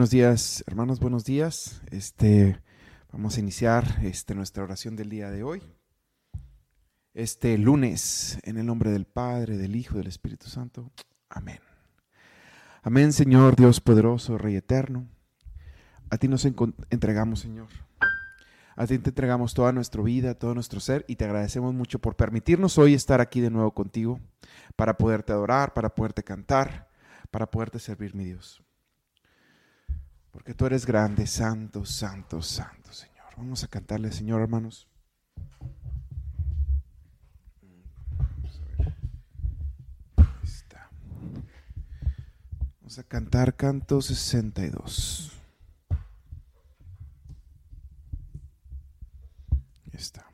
Buenos días, hermanos, buenos días. Este, vamos a iniciar este, nuestra oración del día de hoy. Este lunes, en el nombre del Padre, del Hijo del Espíritu Santo. Amén. Amén, Señor Dios poderoso, Rey eterno. A ti nos entregamos, Señor. A ti te entregamos toda nuestra vida, todo nuestro ser y te agradecemos mucho por permitirnos hoy estar aquí de nuevo contigo para poderte adorar, para poderte cantar, para poderte servir, mi Dios. Porque tú eres grande, santo, santo, santo, Señor. Vamos a cantarle, Señor, hermanos. Vamos a cantar canto 62. Ahí está.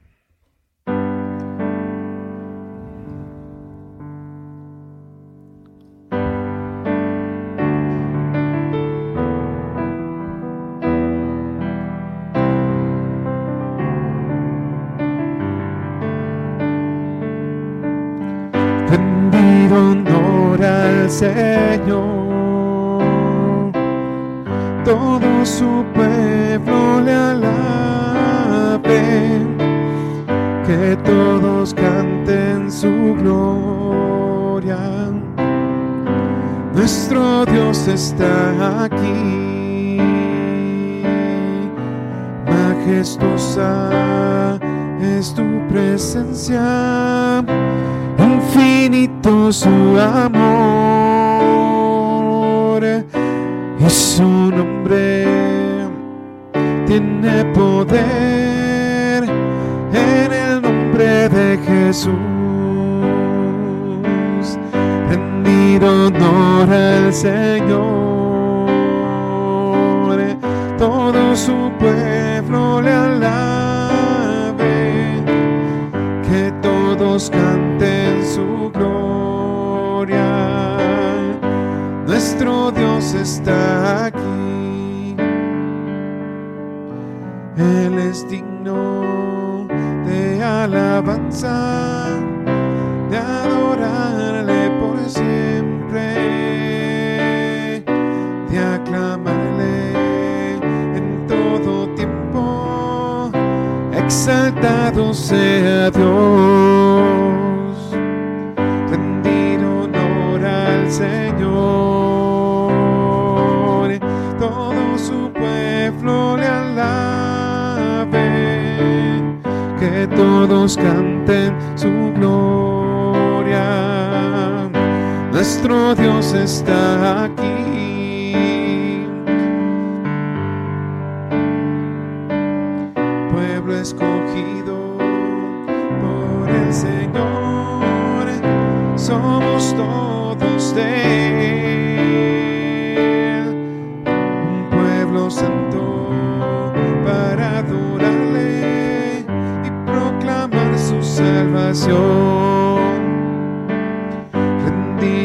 Señor. Todo su pueblo le alabe, que todos canten su gloria. Nuestro Dios está aquí, majestuosa es tu presencia infinito su amor y su nombre tiene poder en el nombre de Jesús. Rendido honor al Señor, todo su pueblo le alabe, que todos canten nuestro Dios está aquí. Él es digno de alabanza, de adorarle por siempre, de aclamarle en todo tiempo. Exaltado sea Dios. Nuestro Dios está aquí.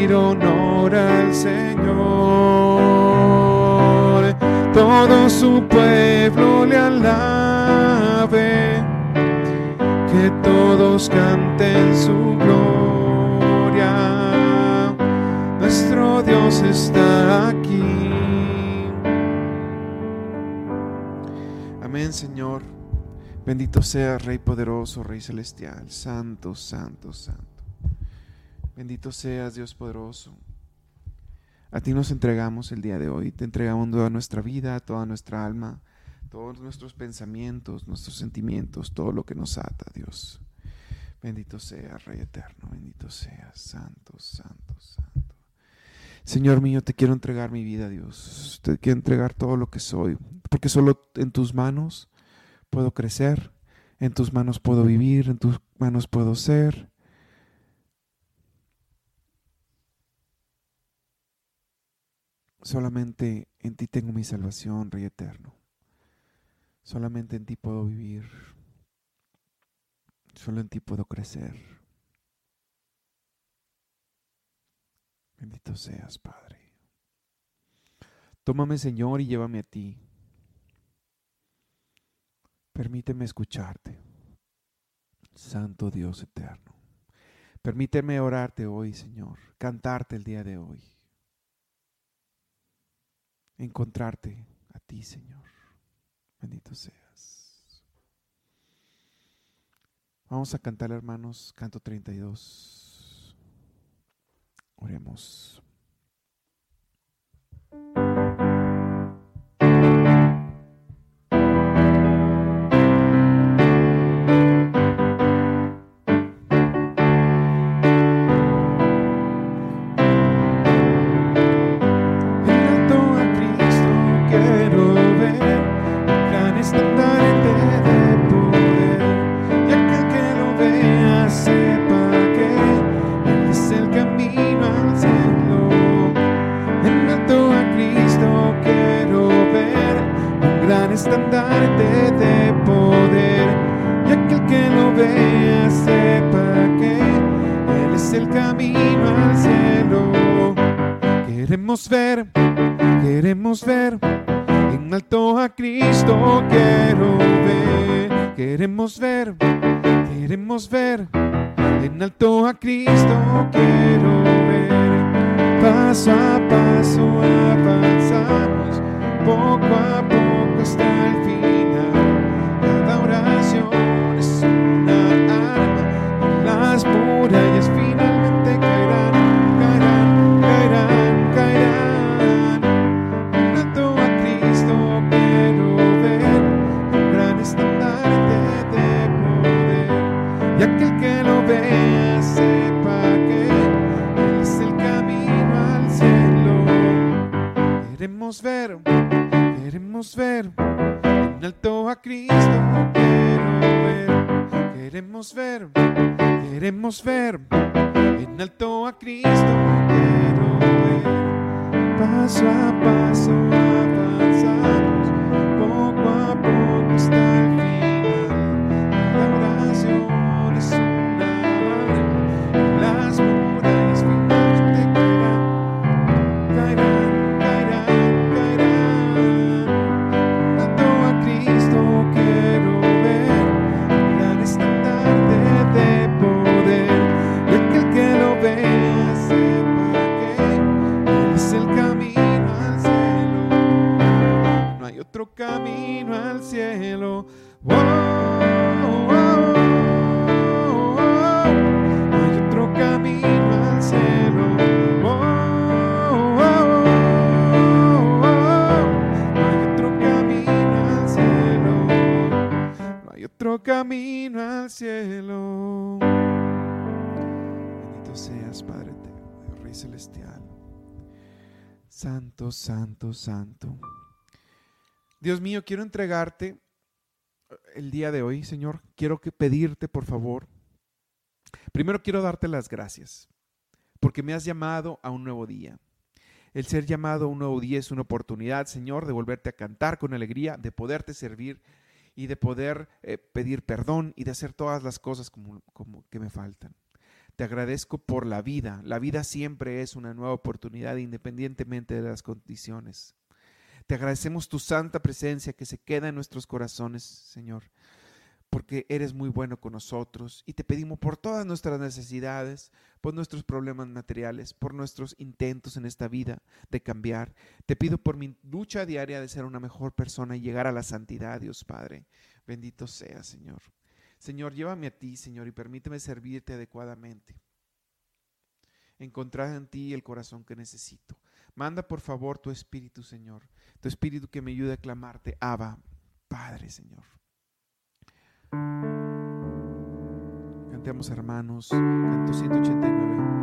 Rendir honor al Señor. Todo su pueblo le alabe. Que todos canten su gloria. Nuestro Dios está aquí. Amén, Señor. Bendito sea Rey poderoso, Rey celestial, santo, santo, santo. Bendito seas Dios poderoso. A ti nos entregamos el día de hoy, te entregamos toda nuestra vida, toda nuestra alma, todos nuestros pensamientos, nuestros sentimientos, todo lo que nos ata, Dios. Bendito sea Rey eterno, bendito sea, santo, santo, santo. Señor mío, te quiero entregar mi vida, Dios. Te quiero entregar todo lo que soy, porque solo en tus manos puedo crecer, en tus manos puedo vivir, en tus manos puedo ser. Solamente en ti tengo mi salvación, Rey eterno. Solamente en ti puedo vivir. Solo en ti puedo crecer. Bendito seas, Padre. Tómame, Señor, y llévame a ti. Permíteme escucharte, Santo Dios eterno. Permíteme orarte hoy, Señor, cantarte el día de hoy. Encontrarte a ti, Señor. Bendito seas. Vamos a cantar, hermanos, canto 32. Oremos. Santo, santo. Dios mío, quiero entregarte el día de hoy, Señor. Quiero que pedirte, por favor. Primero quiero darte las gracias, porque me has llamado a un nuevo día. El ser llamado a un nuevo día es una oportunidad, Señor, de volverte a cantar con alegría, de poderte servir y de poder eh, pedir perdón y de hacer todas las cosas como que me faltan. Te agradezco por la vida. La vida siempre es una nueva oportunidad independientemente de las condiciones. Te agradecemos tu santa presencia que se queda en nuestros corazones, Señor, porque eres muy bueno con nosotros y te pedimos por todas nuestras necesidades, por nuestros problemas materiales, por nuestros intentos en esta vida de cambiar. Te pido por mi lucha diaria de ser una mejor persona y llegar a la santidad, Dios Padre. Bendito sea, Señor. Señor, llévame a ti, Señor, y permíteme servirte adecuadamente. Encontrar en ti el corazón que necesito. Manda por favor tu espíritu, Señor. Tu espíritu que me ayude a clamarte, Abba, Padre, Señor. Cantemos, hermanos, canto 189.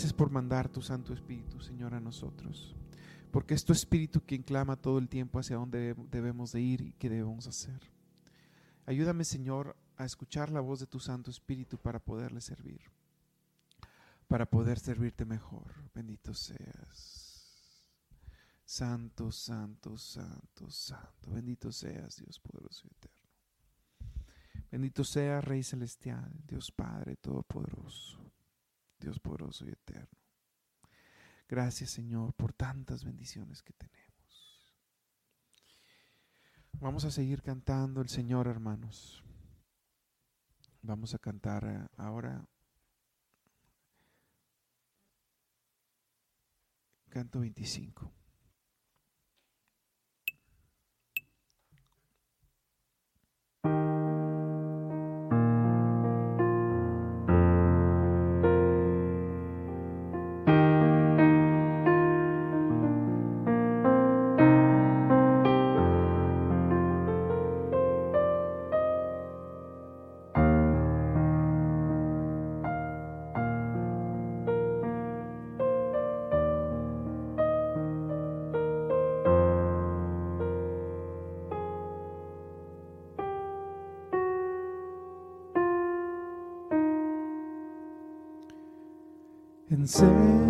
Gracias por mandar tu Santo Espíritu, Señor, a nosotros. Porque es tu Espíritu quien clama todo el tiempo hacia dónde debemos de ir y qué debemos hacer. Ayúdame, Señor, a escuchar la voz de tu Santo Espíritu para poderle servir, para poder servirte mejor. Bendito seas. Santo, santo, santo, santo. Bendito seas, Dios poderoso y eterno. Bendito sea Rey Celestial, Dios Padre Todopoderoso. Dios poderoso y eterno. Gracias Señor por tantas bendiciones que tenemos. Vamos a seguir cantando el Señor, hermanos. Vamos a cantar eh, ahora. Canto 25. And say.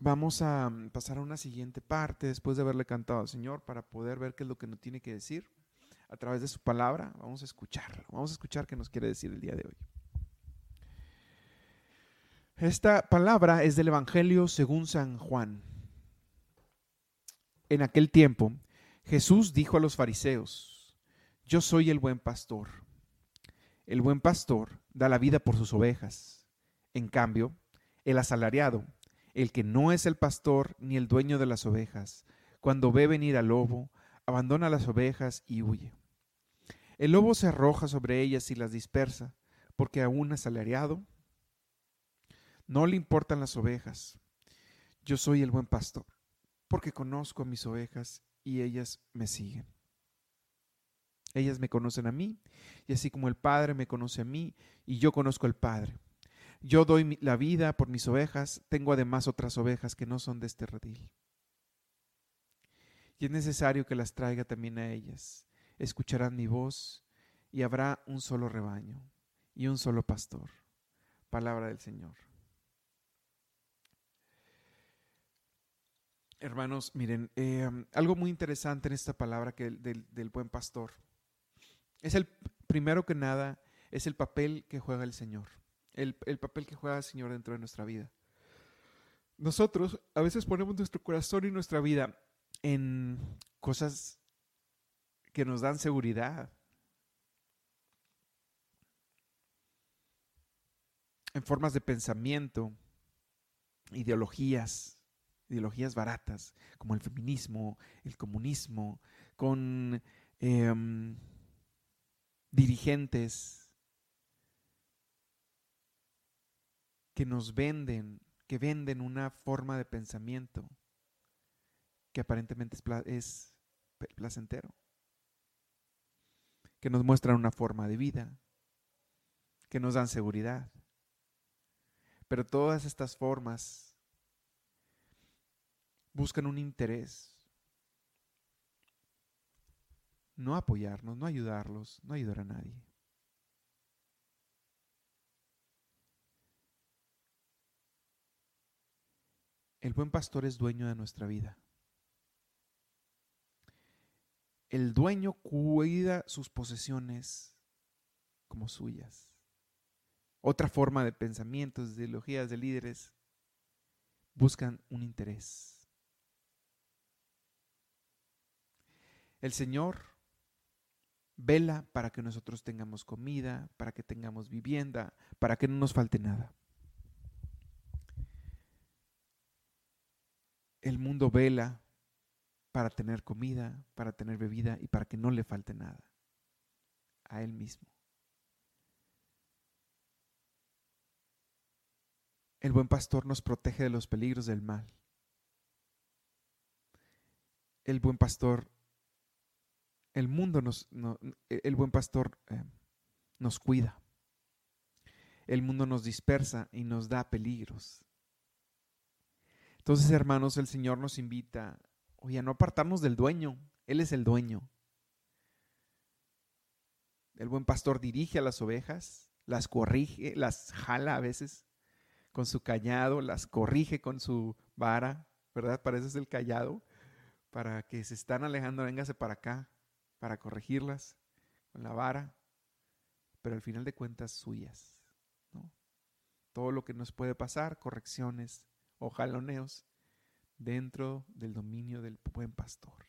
Vamos a mm, pasar a una siguiente parte después de haberle cantado al Señor para poder ver qué es lo que nos tiene que decir a través de su palabra. Vamos a escucharlo. Vamos a escuchar qué nos quiere decir el día de hoy. Esta palabra es del Evangelio según San Juan. En aquel tiempo, Jesús dijo a los fariseos, yo soy el buen pastor. El buen pastor da la vida por sus ovejas. En cambio, el asalariado, el que no es el pastor ni el dueño de las ovejas, cuando ve venir al lobo, abandona las ovejas y huye. El lobo se arroja sobre ellas y las dispersa, porque a un asalariado no le importan las ovejas. Yo soy el buen pastor, porque conozco a mis ovejas y ellas me siguen. Ellas me conocen a mí, y así como el Padre me conoce a mí, y yo conozco al Padre. Yo doy la vida por mis ovejas, tengo además otras ovejas que no son de este redil. Y es necesario que las traiga también a ellas. Escucharán mi voz, y habrá un solo rebaño y un solo pastor. Palabra del Señor. Hermanos, miren, eh, algo muy interesante en esta palabra que el- del, del buen pastor es el primero que nada es el papel que juega el Señor, el, el papel que juega el Señor dentro de nuestra vida. Nosotros a veces ponemos nuestro corazón y nuestra vida en cosas que nos dan seguridad, en formas de pensamiento, ideologías, ideologías baratas, como el feminismo, el comunismo, con em, dirigentes que nos venden, que venden una forma de pensamiento que aparentemente es, placentero, que nos muestran una forma de vida, que nos dan seguridad. Pero todas estas formas buscan un interés. No apoyarnos, no ayudarlos, no ayudar a nadie. El buen pastor es dueño de nuestra vida. El dueño cuida sus posesiones como suyas. Otra forma de pensamientos, de ideologías, de líderes, buscan un interés. El Señor vela para que nosotros tengamos comida, para que tengamos vivienda, para que no nos falte nada. El mundo vela para tener comida, para tener bebida y para que no le falte nada a Él mismo. El buen pastor nos protege de los peligros del mal. El buen pastor, el mundo nos, el buen pastor eh, nos cuida. El mundo nos dispersa y nos da peligros. Entonces, hermanos, el Señor nos invita, oye, a no apartarnos del dueño. Él es el dueño. El buen pastor dirige a las ovejas, las corrige, las jala a veces con su callado, las corrige con su vara, ¿verdad? Para eso es el callado, para que se están alejando, véngase para acá, para corregirlas con la vara, pero al final de cuentas suyas, ¿no? Todo lo que nos puede pasar, correcciones, o jaloneos dentro del dominio del buen pastor,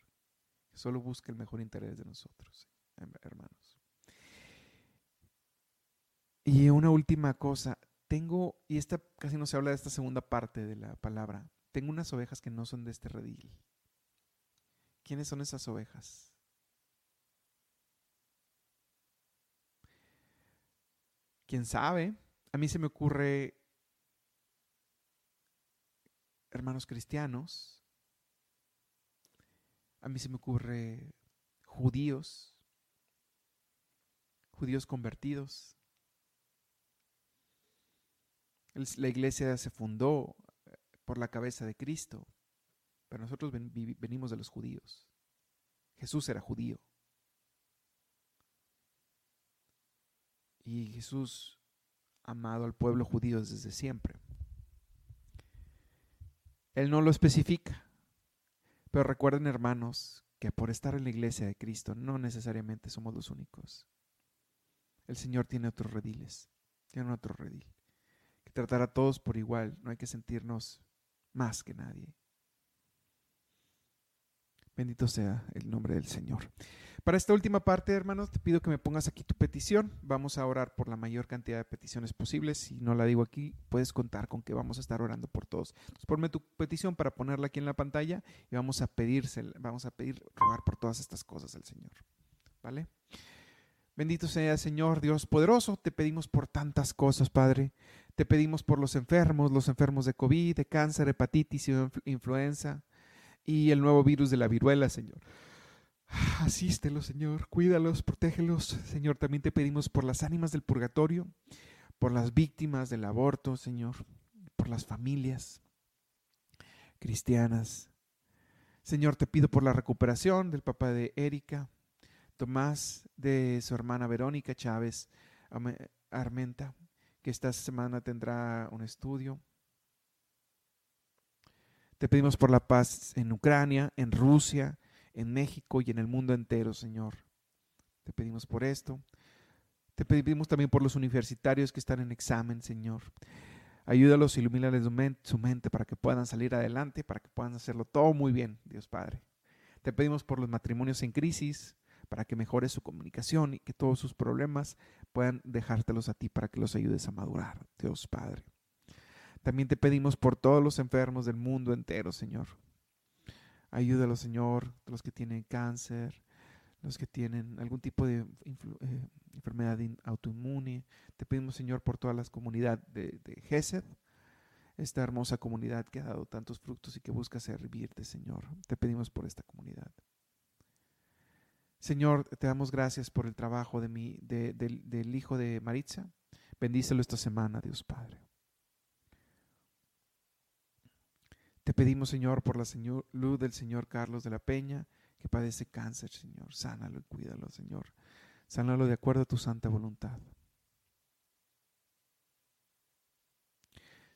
solo busca el mejor interés de nosotros, hermanos. Y una última cosa, tengo, y esta casi no se habla de esta segunda parte de la palabra, tengo unas ovejas que no son de este redil. ¿Quiénes son esas ovejas? ¿Quién sabe? A mí se me ocurre hermanos cristianos, a mí se me ocurre judíos, judíos convertidos. La iglesia se fundó eh, por la cabeza de Cristo, pero nosotros venimos de los judíos. Jesús era judío. Y Jesús amado al pueblo judío desde siempre. Él no lo especifica. Pero recuerden, hermanos, que por estar en la iglesia de Cristo no necesariamente somos los únicos. El Señor tiene otros rediles, tiene otro redil. Que tratar a todos por igual, no hay que sentirnos más que nadie. Bendito sea el nombre del Señor. Para esta última parte, hermanos, te pido que me pongas aquí tu petición. Vamos a orar por la mayor cantidad de peticiones posibles. Si no la digo aquí, puedes contar con que vamos a estar orando por todos. Entonces, ponme tu petición para ponerla aquí en la pantalla y vamos a pedirse, vamos a pedir, rogar por todas estas cosas al Señor. ¿Vale? Bendito sea Señor Dios poderoso, te pedimos por tantas cosas, Padre. Te pedimos por los enfermos, los enfermos de COVID, de cáncer, hepatitis y influenza y el nuevo virus de la viruela, Señor. Asístelos, Señor, cuídalos, protégelos. Señor, también te pedimos por las ánimas del purgatorio, por las víctimas del aborto, Señor, por las familias cristianas. Señor, te pido por la recuperación del papá de Erika, Tomás, de su hermana Verónica Chávez Armenta, que esta semana tendrá un estudio. Te pedimos por la paz en Ucrania, en Rusia, en México y en el mundo entero, Señor. Te pedimos por esto. Te pedimos también por los universitarios que están en examen, Señor. Ayúdalos, ilumínales su mente para que puedan salir adelante, para que puedan hacerlo todo muy bien, Dios Padre. Te pedimos por los matrimonios en crisis, para que mejore su comunicación y que todos sus problemas puedan dejártelos a ti para que los ayudes a madurar, Dios Padre. También te pedimos por todos los enfermos del mundo entero, Señor. Ayúdalos, Señor, los que tienen cáncer, los que tienen algún tipo de eh, enfermedad autoinmune. Te pedimos, Señor, por toda la comunidad de, de Gesed, esta hermosa comunidad que ha dado tantos frutos y que busca servirte, Señor. Te pedimos por esta comunidad. Señor, te damos gracias por el trabajo de mi, del hijo de Maritza. Bendícelo esta semana, Dios Padre. Pedimos, Señor, por la salud del Señor Carlos de la Peña, que padece cáncer, Señor. Sánalo y cuídalo, Señor. Sánalo de acuerdo a tu santa voluntad.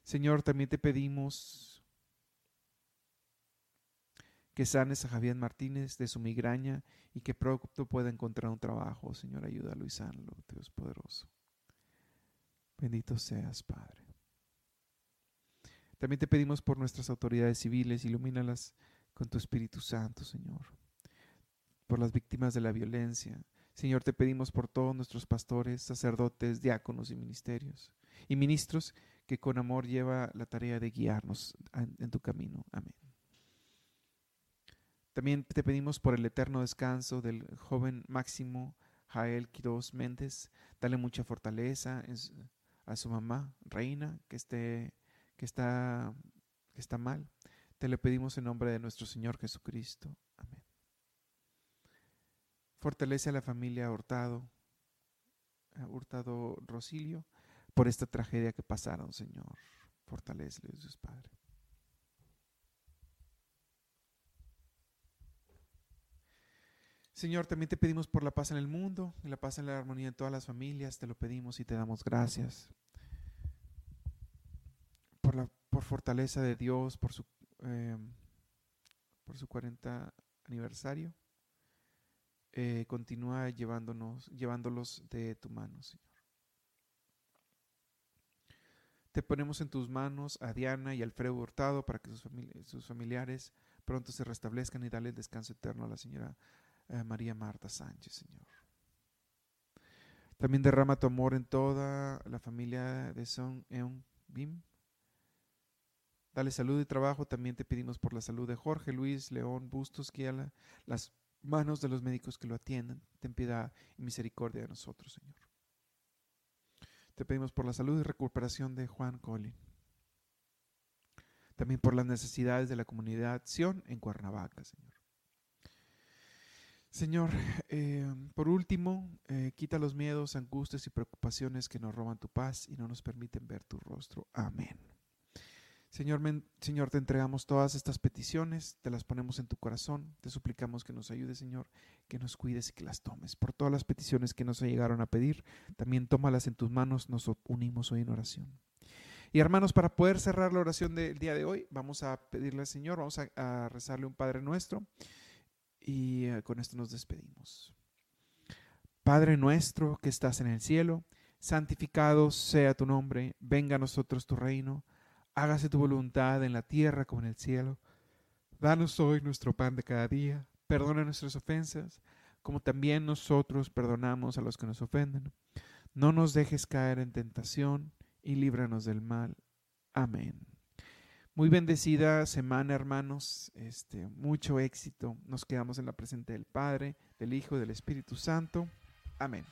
Señor, también te pedimos que sanes a Javier Martínez de su migraña y que pronto pueda encontrar un trabajo. Señor, ayúdalo y sánalo, Dios poderoso. Bendito seas, Padre. También te pedimos por nuestras autoridades civiles, ilumínalas con tu Espíritu Santo, Señor. Por las víctimas de la violencia. Señor, te pedimos por todos nuestros pastores, sacerdotes, diáconos y ministerios y ministros que con amor lleva la tarea de guiarnos en tu camino. Amén. También te pedimos por el eterno descanso del joven Máximo Jael Quiroz Méndez. Dale mucha fortaleza a su mamá, Reina, que, esté, que, está, que está mal. Te le pedimos en nombre de nuestro Señor Jesucristo. Amén. Fortalece a la familia Hurtado, Hurtado Rosilio, por esta tragedia que pasaron, Señor. Fortalece, Dios Padre. Señor, también te pedimos por la paz en el mundo y la paz en la armonía en todas las familias. Te lo pedimos y te damos gracias. Por fortaleza de Dios, por su, eh, por su 40 aniversario. Eh, continúa llevándonos, llevándolos de tu mano, Señor. Te ponemos en tus manos a Diana y Alfredo Hurtado para que sus, sus familiares pronto se restablezcan y dale el descanso eterno a la señora eh, María Marta Sánchez, Señor. También derrama tu amor en toda la familia de Son Eun Bim. Dale salud y trabajo. También te pedimos por la salud de Jorge Luis León Bustos, que a las manos de los médicos que lo atiendan. Ten piedad y misericordia de nosotros, Señor. Te pedimos por la salud y recuperación de Juan Colin. También por las necesidades de la comunidad Sion en Cuernavaca, Señor. Señor, eh, por último, eh, quita los miedos, angustias y preocupaciones que nos roban tu paz y no nos permiten ver tu rostro. Amén. Señor, Señor, te entregamos todas estas peticiones, te las ponemos en tu corazón, te suplicamos que nos ayudes, Señor, que nos cuides y que las tomes. Por todas las peticiones que nos llegaron a pedir, también tómalas en tus manos, nos unimos hoy en oración. Y hermanos, para poder cerrar la oración del día de hoy, vamos a pedirle al Señor, vamos a, rezarle un Padre nuestro. Y eh, con esto nos despedimos. Padre nuestro que estás en el cielo, santificado sea tu nombre, venga a nosotros tu reino, hágase tu voluntad en la tierra como en el cielo. Danos hoy nuestro pan de cada día, perdona nuestras ofensas, como también nosotros perdonamos a los que nos ofenden. No nos dejes caer en tentación y líbranos del mal. Amén. Muy bendecida semana, hermanos. Este, mucho éxito. Nos quedamos en la presente del Padre, del Hijo y del Espíritu Santo. Amén.